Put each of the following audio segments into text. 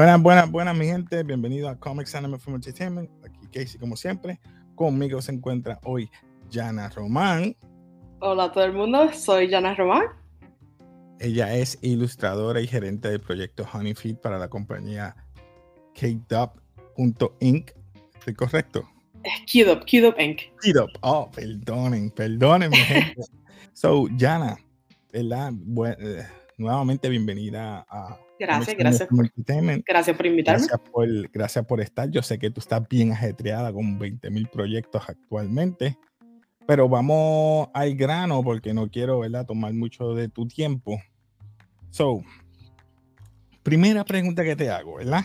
Buenas, buenas, buenas, mi gente. Bienvenido a Comics Anime Film Entertainment. Aquí Casey, como siempre. Conmigo se encuentra hoy Jana Román. Hola a todo el mundo, soy Jana Román. Ella es ilustradora y gerente del proyecto Honeyfeed para la compañía KDUP.inc. ¿Estoy correcto? Es KDUP, KDUP Inc. KDUP. Oh, perdonen, perdonen, mi gente. so, Jana, ¿verdad? Bueno, eh, nuevamente bienvenida a Gracias, gracias por, gracias por invitarme. Gracias por, gracias por estar. Yo sé que tú estás bien ajetreada con 20 mil proyectos actualmente, pero vamos al grano porque no quiero ¿verdad? tomar mucho de tu tiempo. So, primera pregunta que te hago, ¿verdad?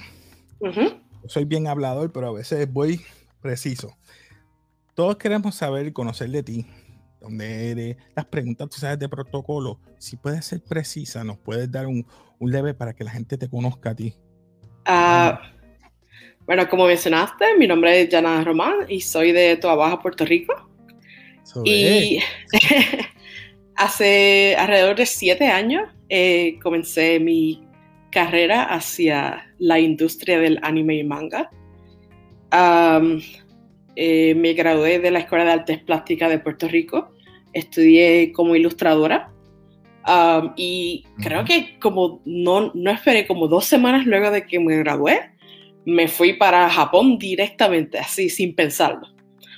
Soy bien hablador, pero a veces voy preciso. Todos queremos saber y conocer de ti, eres, las preguntas, tú sabes, de protocolo. Si puedes ser precisa, nos puedes dar un, un leve para que la gente te conozca a ti. Ah, bueno, como mencionaste, mi nombre es Jana Román y soy de Toa Baja, Puerto Rico. y hace alrededor de siete años eh, comencé mi carrera hacia la industria del anime y manga. Eh, me gradué de la Escuela de Artes Plásticas de Puerto Rico. Estudié como ilustradora y creo que como no, no esperé como dos semanas luego de que me gradué, me fui para Japón directamente, así, sin pensarlo.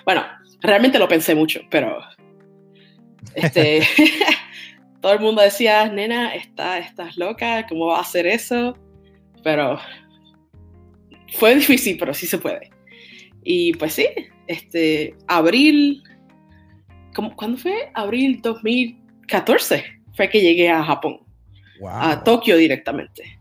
Bueno, realmente lo pensé mucho, pero este, todo el mundo decía, nena, está, estás loca, ¿cómo va a hacer eso? Pero fue difícil, pero sí se puede. Y pues sí, este, abril, ¿cuándo fue? Abril 2014 fue que llegué a Japón, a Tokio directamente.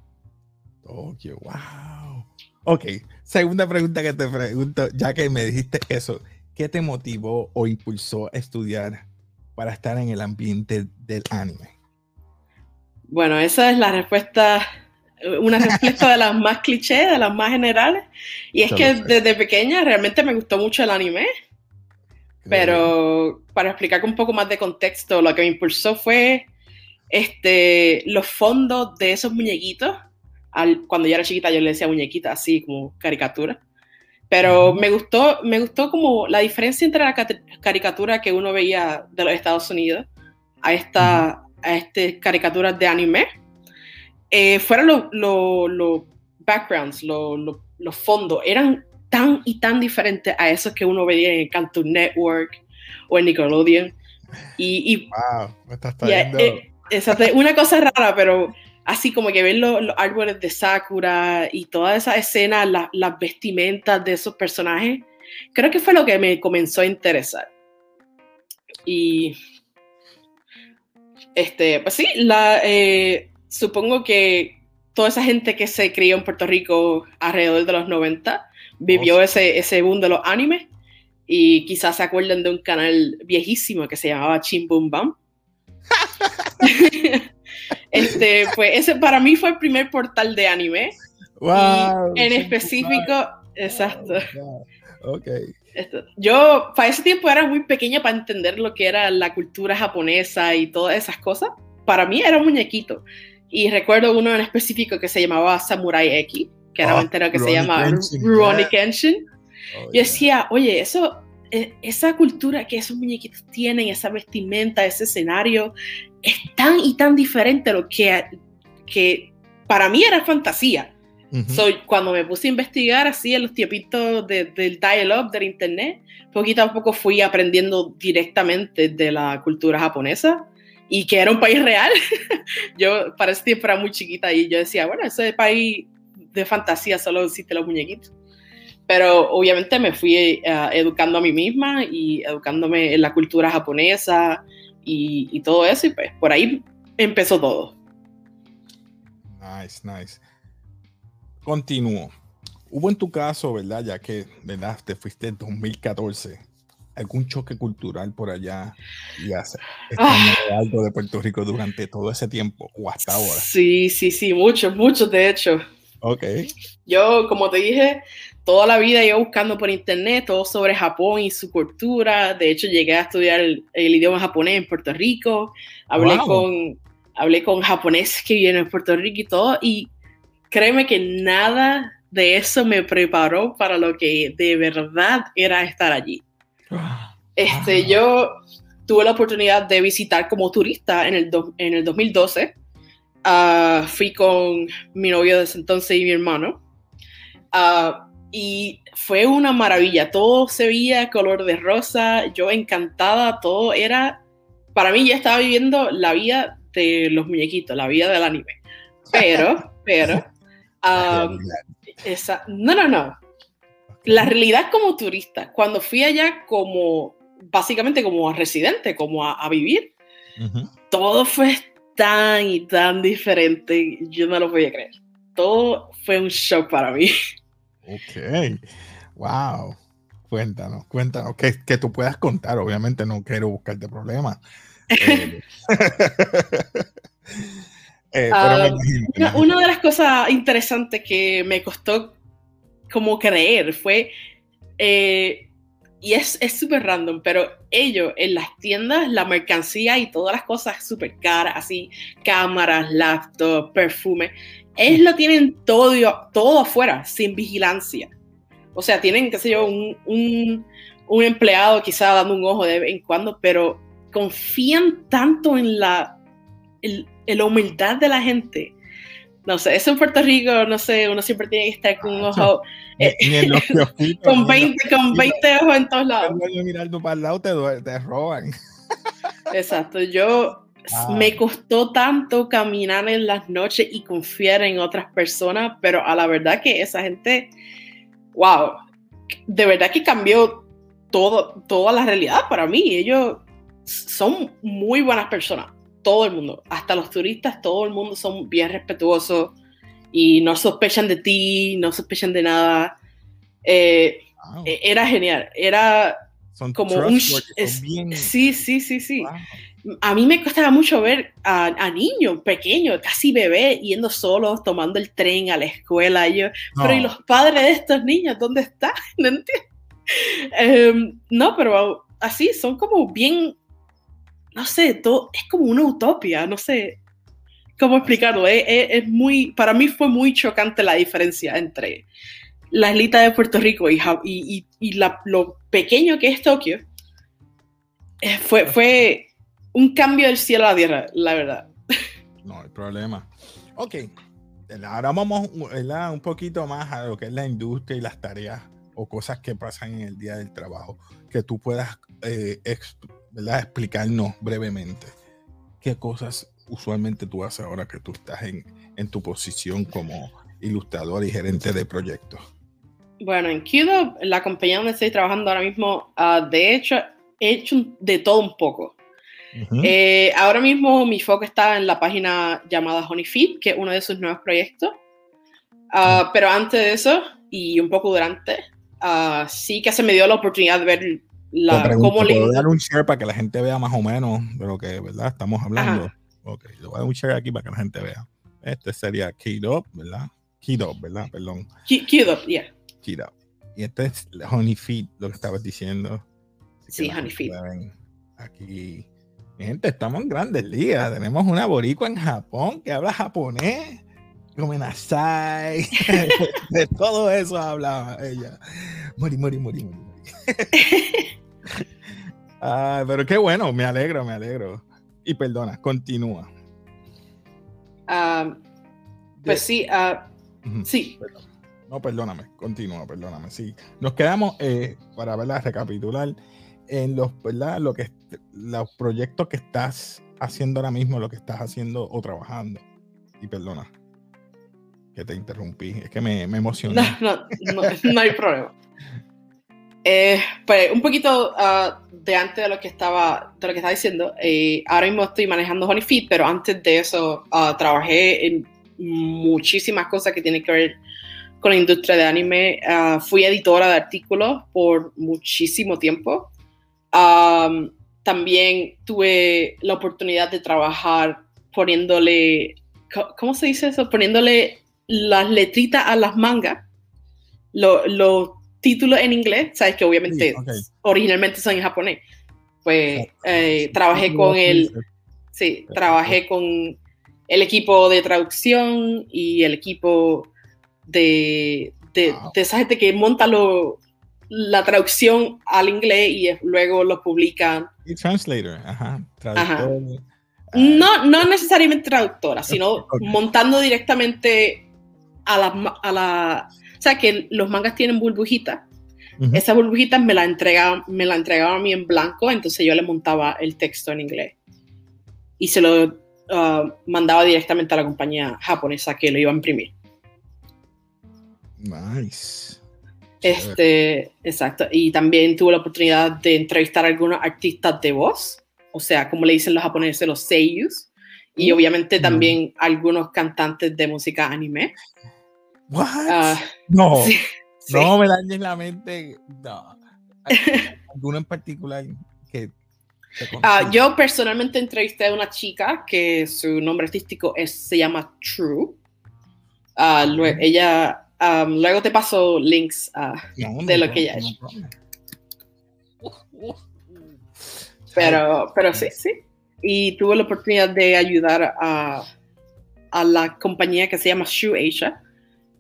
Tokio, wow. Ok, segunda pregunta que te pregunto, ya que me dijiste eso, ¿qué te motivó o impulsó a estudiar para estar en el ambiente del anime? Bueno, esa es la respuesta, una respuesta de las más clichés, de las más generales. Y es que desde pequeña realmente me gustó mucho el anime. Pero para explicar un poco más de contexto, lo que me impulsó fue este, los fondos de esos muñequitos, al, cuando yo era chiquita yo le decía muñequita, así como caricatura, pero me gustó, me gustó como la diferencia entre la caricatura que uno veía de los Estados Unidos a esta, a este caricaturas de anime, eh, fueron los lo, backgrounds, los fondos, eran tan y tan diferentes a esos que uno veía en Cartoon Network o en Nickelodeon. Y, wow, me estás Exacto, una cosa rara, pero así como que ver los, árboles de Sakura y toda esa escena, las vestimentas de esos personajes, creo que fue lo que me comenzó a interesar. Y este, pues sí, la, eh, supongo que toda esa gente que se crió en Puerto Rico alrededor de los 90 vivió ese, ese boom de los animes y quizás se acuerden de un canal viejísimo que se llamaba Chim Boom Bam este, pues ese para mí fue el primer portal de anime. en específico, exacto. yo para ese tiempo era muy pequeña para entender lo que era la cultura japonesa y todas esas cosas. Para mí era un muñequito. Y recuerdo uno en específico que se llamaba Samurai X, que era un ah, entero que se llama Rurouni Kenshin. Oh, yo decía, oye, eso e, esa cultura que esos muñequitos tienen, esa vestimenta, ese escenario, es tan y tan diferente a lo que, que para mí era fantasía. Soy cuando me puse a investigar así en los tiempitos del dial-up del internet, poquito a poco fui aprendiendo directamente de la cultura japonesa y que era un país real. yo para ese tiempo era muy chiquita y yo decía, bueno, ese país de fantasía solo existe los muñequitos. Pero obviamente me fui eh, educando a mí misma y educándome en la cultura japonesa y, y, todo eso, y pues por ahí empezó todo. Nice, nice. Continúo. Hubo en tu caso, ¿verdad? Ya que, ¿verdad? Te fuiste en 2014. ¿Algún choque cultural por allá y hace ah. algo de Puerto Rico durante todo ese tiempo o hasta ahora? Sí, sí, sí, muchos, muchos de hecho. Ok. Yo, como te dije, toda la vida yo buscando por internet todo sobre Japón y su cultura. De hecho, llegué a estudiar el, idioma japonés en Puerto Rico. Hablé, con, hablé con japoneses que viven en Puerto Rico y todo. Y créeme que nada de eso me preparó para lo que de verdad era estar allí. Este, yo tuve la oportunidad de visitar como turista en el, en el 2012. Ah, fui con mi novio de ese entonces y mi hermano. Ah, y fue una maravilla. Todo se veía color de rosa. Yo encantada. Todo era. Para mí ya estaba viviendo la vida de los muñequitos, la vida del anime. Pero, pero. esa, no, no, no. La realidad como turista, cuando fui allá como básicamente como residente, como a, vivir. Todo fue tan y tan diferente, yo no lo podía creer. Todo fue un shock para mí. Ok, wow. Cuéntanos, cuéntanos, que, que tú puedas contar, obviamente no quiero buscarte problemas. Eh, eh, ah, una, de las cosas interesantes que me costó como creer fue eh, y es súper random, pero ellos en las tiendas, la mercancía y todas las cosas súper caras, así, cámaras, laptops, perfume, ellos lo tienen todo, todo afuera, sin vigilancia. O sea, tienen, qué sé yo, un, un, empleado quizá dando un ojo de vez en cuando, pero confían tanto en la, en la humildad de la gente no sé, eso en Puerto Rico, no sé, uno siempre tiene que estar con un ojo. Eh, con 20, con 20 ojos en todos lados. Mirar para el lado te, te roban. Exacto, yo ah. me costó tanto caminar en las noches y confiar en otras personas, pero a la verdad que esa gente, wow, de verdad que cambió todo, toda la realidad para mí. Ellos son muy buenas personas todo el mundo, hasta los turistas, todo el mundo son bien respetuosos y no sospechan de ti, no sospechan de nada. Eh, e, era genial, era como un... Sí, sí, sí, sí. A mí me costaba mucho ver a, niños pequeños, casi bebés, yendo solos, tomando el tren a la escuela. yo, Pero ¿y los padres de estos niños? ¿Dónde están? No entiendo. Em, no, pero así, son como bien no sé, todo, es como una utopía, no sé cómo explicarlo. Es, muy, para mí fue muy chocante la diferencia entre la islita de Puerto Rico y, y, y la, lo pequeño que es Tokio. Eh, fue, fue un cambio del cielo a la tierra, la verdad. No hay problema. Ok, ahora vamos un poquito más a lo que es la industria y las tareas o cosas que pasan en el día del trabajo, que tú puedas eh, ¿verdad? explicarnos brevemente qué cosas usualmente tú haces ahora que tú estás en, en tu posición como ilustrador y gerente de proyectos. Bueno, en QDO, la compañía donde estoy trabajando ahora mismo, uh, de hecho, he hecho de todo un poco. eh, ahora mismo mi foco está en la página llamada Honeyfeed, que es uno de sus nuevos proyectos. Uh, pero antes de eso, y un poco durante, uh, sí que se me dio la oportunidad de ver la, pregunto, cómo ¿puedo dar un share para que la gente vea más o menos de lo que ¿verdad? estamos hablando? Ok, le voy a dar un share aquí para que la gente vea. Este sería Keyed Up, ¿verdad? Keyed Up, ¿verdad? Perdón. Keyed Up, yeah. Keyed Up. Y este es Honey Feed, lo que estabas diciendo. sí, Honey Feed. Aquí. Mi gente, estamos en grandes ligas. Tenemos una boricua en Japón que habla japonés. Gomenasai. de todo eso hablaba ella. Mori, mori, mori, mori. Ah, pero qué bueno, me alegro, me alegro. Y perdona, continúa. Ah, pues sí, uh, sí. No, perdóname, continúa, perdóname. Sí, nos quedamos eh, para verla, recapitular en los, ¿verdad? Lo que los proyectos que estás haciendo ahora mismo, lo que estás haciendo o trabajando. Y perdona que te interrumpí, es que me, me emocioné. No, no, no hay problema. Eh, pues un poquito uh, de antes de lo que estaba, de lo que estaba diciendo, eh, ahora mismo estoy manejando Honeyfeed, pero antes de eso uh, trabajé en muchísimas cosas que tienen que ver con la industria de anime. Uh, fui editora de artículos por muchísimo tiempo. Um, también tuve la oportunidad de trabajar poniéndole, ¿cómo se dice eso? Poniéndole las letritas a las mangas. Lo, títulos en inglés, sabes que obviamente originalmente son en japonés. Pues eh, trabajé con el, sí, trabajé con el equipo de traducción y el equipo de, de, esa gente que monta lo, la traducción al inglés y luego lo publican. Y translator, ajá. Traductor. No, no necesariamente traductora, sino montando directamente a la, a la... Sea, que los mangas tienen burbujitas. Esas burbujitas me la, entregaban, me la entregaban a mí en blanco, entonces yo le montaba el texto en inglés. Y se lo uh, mandaba directamente a la compañía japonesa que lo iba a imprimir. Nice. Este, exacto. Y también tuve la oportunidad de entrevistar a algunos artistas de voz, o sea, como le dicen los japoneses, los seiyus, y mm. obviamente también algunos cantantes de música anime. What? Ah, no, no me dañes la mente. No. ¿Alguno en particular que Uh, yo personalmente entrevisté a una chica que su nombre artístico es, se llama True. Uh, ella luego te paso links de lo que ella es. Pero, pero sí, sí. Y tuve la oportunidad de ayudar a, a la compañía que se llama Shoe Asia,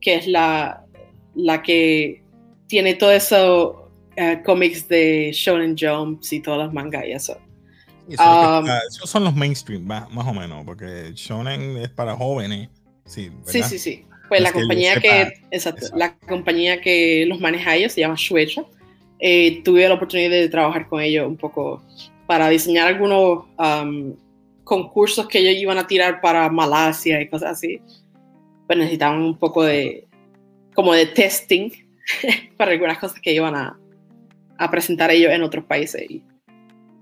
que es la, la que tiene todo eso uh, cómics de Shonen Jumps y todas las mangas y eso. esos son los mainstream, más, más, o menos, porque Shonen es para jóvenes. Sí, sí, sí, sí. Pues la compañía que, la compañía que los maneja ellos se llama Shueisha. Eh, tuve la oportunidad de trabajar con ellos un poco para diseñar algunos concursos que ellos iban a tirar para Malasia y cosas así. Pues necesitaban un poco de, como de testing para algunas cosas que iban a, a presentar ellos en otros países. Y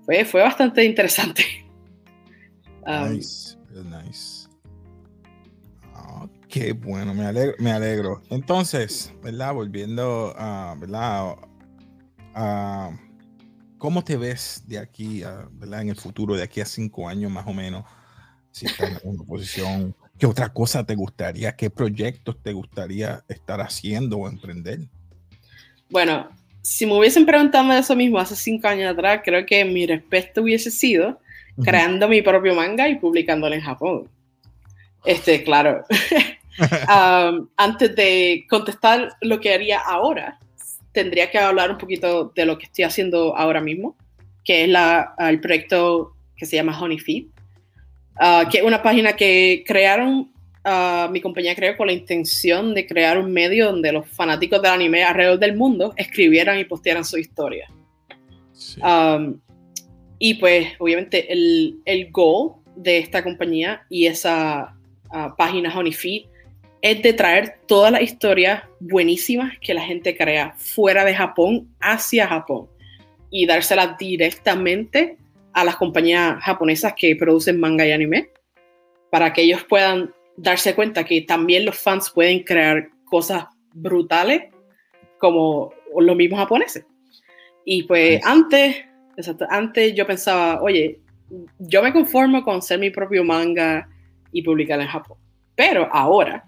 fue, fue bastante interesante. nice, nice. Qué bueno, me alegro, me alegro. Entonces, ¿verdad? Volviendo a, ¿verdad? A, ¿Cómo te ves de aquí, a, ¿verdad? En el futuro, de aquí a cinco años más o menos? Si estás en una posición, ¿qué otra cosa te gustaría? ¿Qué proyectos te gustaría estar haciendo o emprender? Bueno, si me hubiesen preguntado eso mismo hace cinco años atrás, creo que mi respeto hubiese sido creando mi propio manga y publicándolo en Japón. Este, claro. antes de contestar lo que haría ahora, tendría que hablar un poquito de lo que estoy haciendo ahora mismo, que es la, el proyecto que se llama Honeyfeed, uh, que es una página que crearon, uh, mi compañía creó con la intención de crear un medio donde los fanáticos del anime alrededor del mundo escribieran y postearan su historia. y pues obviamente el, el goal de esta compañía y esa uh, página Honeyfeed es de traer todas las historias buenísimas que la gente crea fuera de Japón hacia Japón y dárselas directamente a las compañías japonesas que producen manga y anime para que ellos puedan darse cuenta que también los fans pueden crear cosas brutales como los mismos japoneses. Y pues antes, antes yo pensaba, oye, yo me conformo con ser mi propio manga y publicar en Japón. Pero ahora,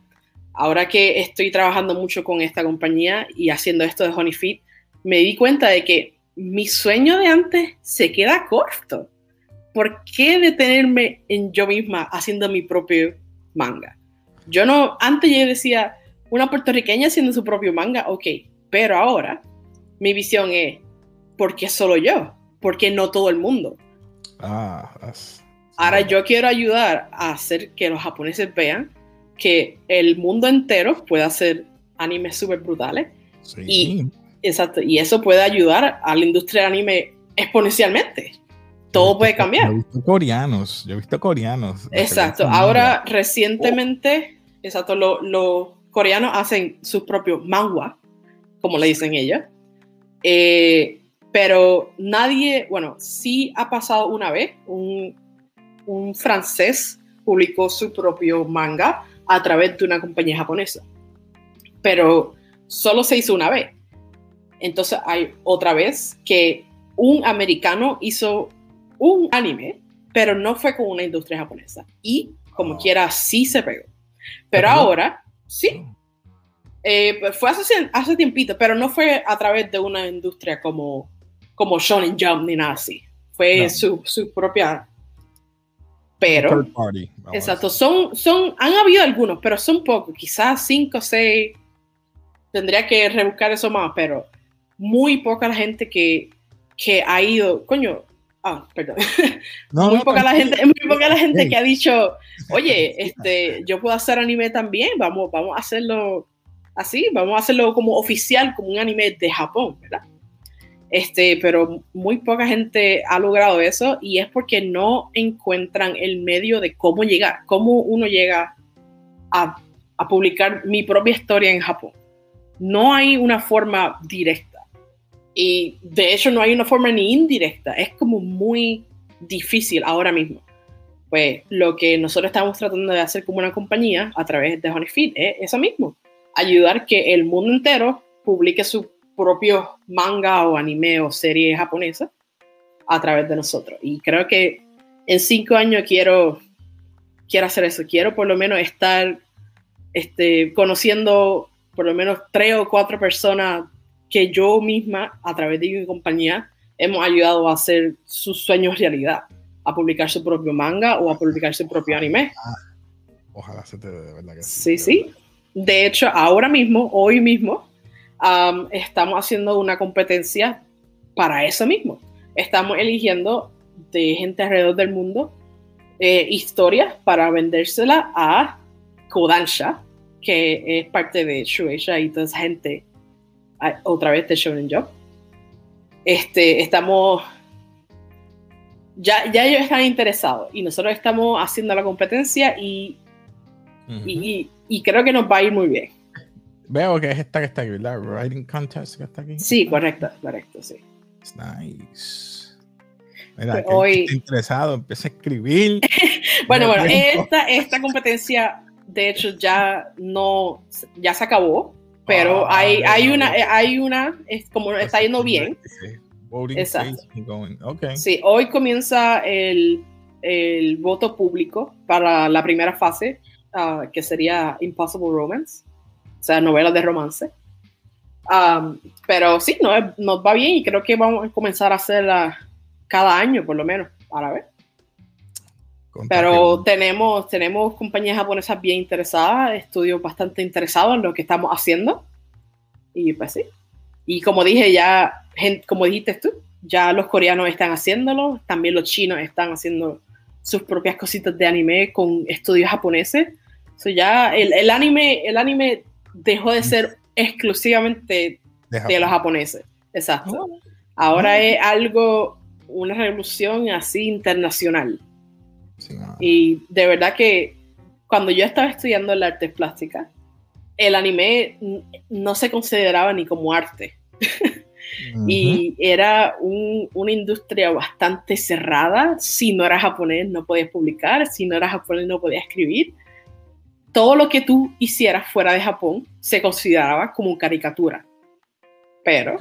ahora que estoy trabajando mucho con esta compañía y haciendo esto de Honeyfeed, me di cuenta de que mi sueño de antes se queda corto. ¿Por qué detenerme en yo misma haciendo mi propio manga? Yo no, antes yo decía, una puertorriqueña haciendo su propio manga, ok, pero ahora mi visión es, ¿por qué solo yo? ¿Por qué no todo el mundo? Ah, ahora yo quiero ayudar a hacer que los japoneses vean que el mundo entero puede hacer animes súper brutales. Y, exacto, y eso puede ayudar a la industria del anime exponencialmente. Todo puede cambiar. Yo he visto coreanos, yo he visto coreanos. Exacto, ahora recientemente, exacto, los coreanos hacen sus propios manhwa, como le dicen ellos. Eh, pero nadie, bueno, sí ha pasado una vez, un, un francés publicó su propio manga, a través de una compañía japonesa. Pero solo se hizo una vez. Entonces hay otra vez que un americano hizo un anime, pero no fue con una industria japonesa. Y como oh. quiera, sí se pegó. Pero ahora, sí. Eh, pues fue hace, hace tiempito, pero no fue a través de una industria como, como Shonen Jump ni nada así. Fue su, su propia Pero, exacto, son, son, han habido algunos, pero son pocos, quizás cinco o seis. Tendría que rebuscar eso más, pero muy poca la gente que, que ha ido, coño, ah, perdón, muy, poca la gente, muy poca la gente que ha dicho, oye, este, yo puedo hacer anime también, vamos, vamos a hacerlo así, vamos a hacerlo como oficial, como un anime de Japón, ¿verdad? Este, pero muy poca gente ha logrado eso y es porque no encuentran el medio de cómo llegar, cómo uno llega a, a publicar mi propia historia en Japón. No hay una forma directa y de hecho no hay una forma ni indirecta, es como muy difícil ahora mismo. Pues lo que nosotros estamos tratando de hacer como una compañía a través de Honeyfeed es eso mismo, ayudar que el mundo entero publique su propio manga o anime o serie japonesa a través de nosotros. Y creo que en cinco años quiero, quiero hacer eso. Quiero por lo menos estar este, conociendo por lo menos tres o cuatro personas que yo misma, a través de mi compañía, hemos ayudado a hacer sus sueños realidad, a publicar su propio manga o a publicar su propio anime. Ojalá se te dé, de verdad que sí. Sí, sí. De hecho, ahora mismo, hoy mismo, estamos haciendo una competencia para eso mismo. Estamos eligiendo de gente alrededor del mundo eh, historias para vendérsela a Kodansha, que es parte de Shueisha y toda esa gente, otra vez de Shonen Job. Este, estamos, ya, ya ellos están interesados y nosotros estamos haciendo la competencia y, y, y creo que nos va a ir muy bien. Veo que es esta que está aquí, ¿verdad? Writing Contest que está aquí. Sí, correcto, correcto, sí. It's nice. Mira, pues hoy... interesado, empieza a escribir. bueno, bueno, esta, esta competencia, de hecho, ya no, ya se acabó, pero ah, hay, hay una, hay una, es como está yendo bien. Exacto. Okay. Sí, hoy comienza el, el, voto público para la primera fase, uh, que sería Impossible Romance o sea, novelas de romance. pero sí, no, nos va bien y creo que vamos a comenzar a hacerla cada año, por lo menos, para ver. Pero tenemos, tenemos compañías japonesas bien interesadas, estudios bastante interesados en lo que estamos haciendo. Y pues sí. Y como dije ya, como dijiste tú, ya los coreanos están haciéndolo, también los chinos están haciendo sus propias cositas de anime con estudios japoneses. So ya el, el, anime, el anime dejó de ser exclusivamente de, los japoneses. Exacto. Oh. Ahora es algo, una revolución así internacional. Y de verdad que cuando yo estaba estudiando el arte plástica, el anime no se consideraba ni como arte. y era una industria bastante cerrada. Si no eras japonés no podías publicar, si no eras japonés no podías escribir todo lo que tú hicieras fuera de Japón se consideraba como caricatura. Pero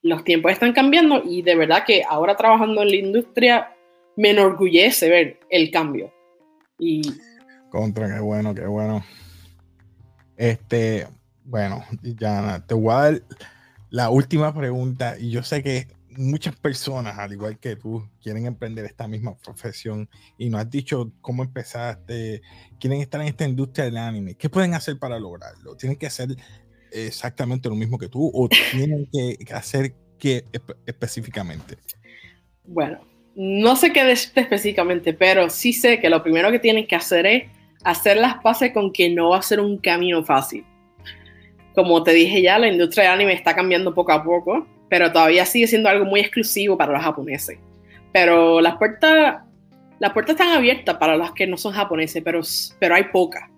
los tiempos están cambiando y de verdad que ahora trabajando en la industria me enorgullece ver el cambio. Y... Contra, qué bueno, qué bueno. Este, bueno, ya te voy a dar la última pregunta y yo sé que muchas personas, al igual que tú, quieren emprender esta misma profesión y no has dicho cómo empezaste, quieren estar en esta industria del anime. ¿Qué pueden hacer para lograrlo? ¿Tienen que hacer exactamente lo mismo que tú o tienen que hacer qué específicamente? Bueno, no sé qué específicamente, pero sí sé que lo primero que tienen que hacer es hacer las paces con que no va a ser un camino fácil. Como te dije ya, la industria del anime está cambiando poco a poco pero todavía sigue siendo algo muy exclusivo para los japoneses. Pero las puertas, las puertas están abiertas para los que no son japoneses, pero, pero hay pocas.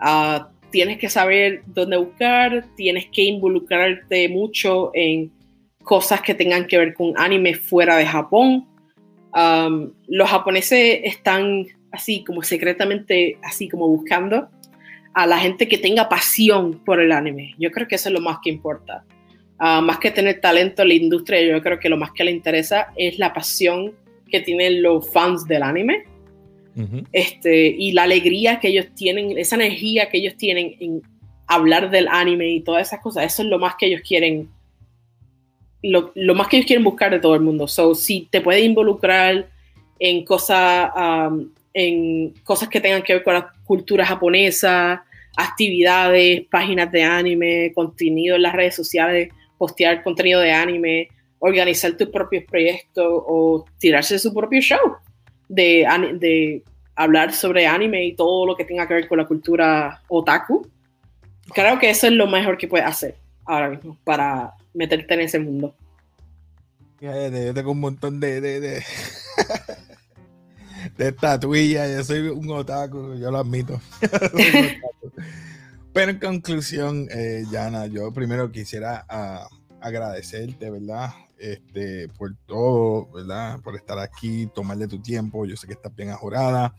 Ah, tienes que saber dónde buscar, tienes que involucrarte mucho en cosas que tengan que ver con anime fuera de Japón. Los japoneses están así como secretamente, así como buscando a la gente que tenga pasión por el anime. Yo creo que eso es lo más que importa. Ah, más que tener talento en la industria, yo creo que lo más que le interesa es la pasión que tienen los fans del anime este, y la alegría que ellos tienen, esa energía que ellos tienen en hablar del anime y todas esas cosas. Eso es lo más que ellos quieren, lo, más que ellos quieren buscar de todo el mundo. So, si te puede involucrar en cosas en cosas que tengan que ver con la cultura japonesa, actividades, páginas de anime, contenido en las redes sociales, postear contenido de anime, organizar tus propios proyectos o tirarse su propio show de, de hablar sobre anime y todo lo que tenga que ver con la cultura otaku. Creo que eso es lo mejor que puedes hacer ahora mismo para meterte en ese mundo. Yo tengo un montón de, de, de, de estatuillas. Yo soy un otaku, yo lo admito. Pero en conclusión, eh, yo primero quisiera uh, agradecerte, ¿verdad? Este, por todo, ¿verdad? Por estar aquí, tomarle tu tiempo. Yo sé que estás bien ajorada.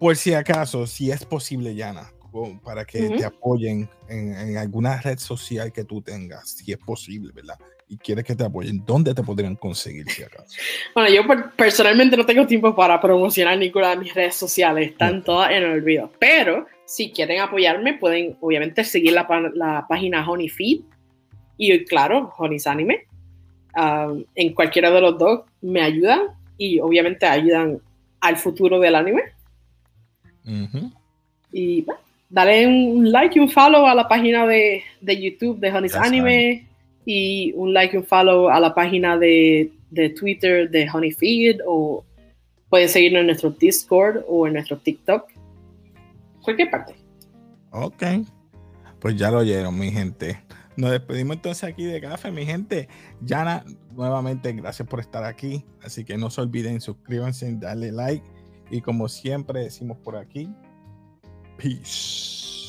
Por si acaso, si es posible, Yana, para que te apoyen en, en, alguna red social que tú tengas, si es posible, ¿verdad? Y quieres que te apoyen, ¿dónde te podrían conseguir si acaso? Bueno, yo personalmente no tengo tiempo para promocionar ninguna de mis redes sociales, están todas en el olvido. Pero si quieren apoyarme, pueden obviamente seguir la, la página Honey Feed y, claro, Honey's Anime. Um, en cualquiera de los dos me ayudan y obviamente ayudan al futuro del anime. Y bueno, dale un like y un follow a la página de, de YouTube de Honey's Anime y un like y un follow a la página de, de Twitter de Honey Feed o pueden seguirnos en nuestro Discord o en nuestro TikTok. Cualquier parte. Ok. Pues ya lo oyeron, mi gente. Nos despedimos entonces aquí de café, mi gente. Yana, nuevamente, gracias por estar aquí. Así que no se olviden, suscríbanse, darle like. Y como siempre decimos por aquí, Peace.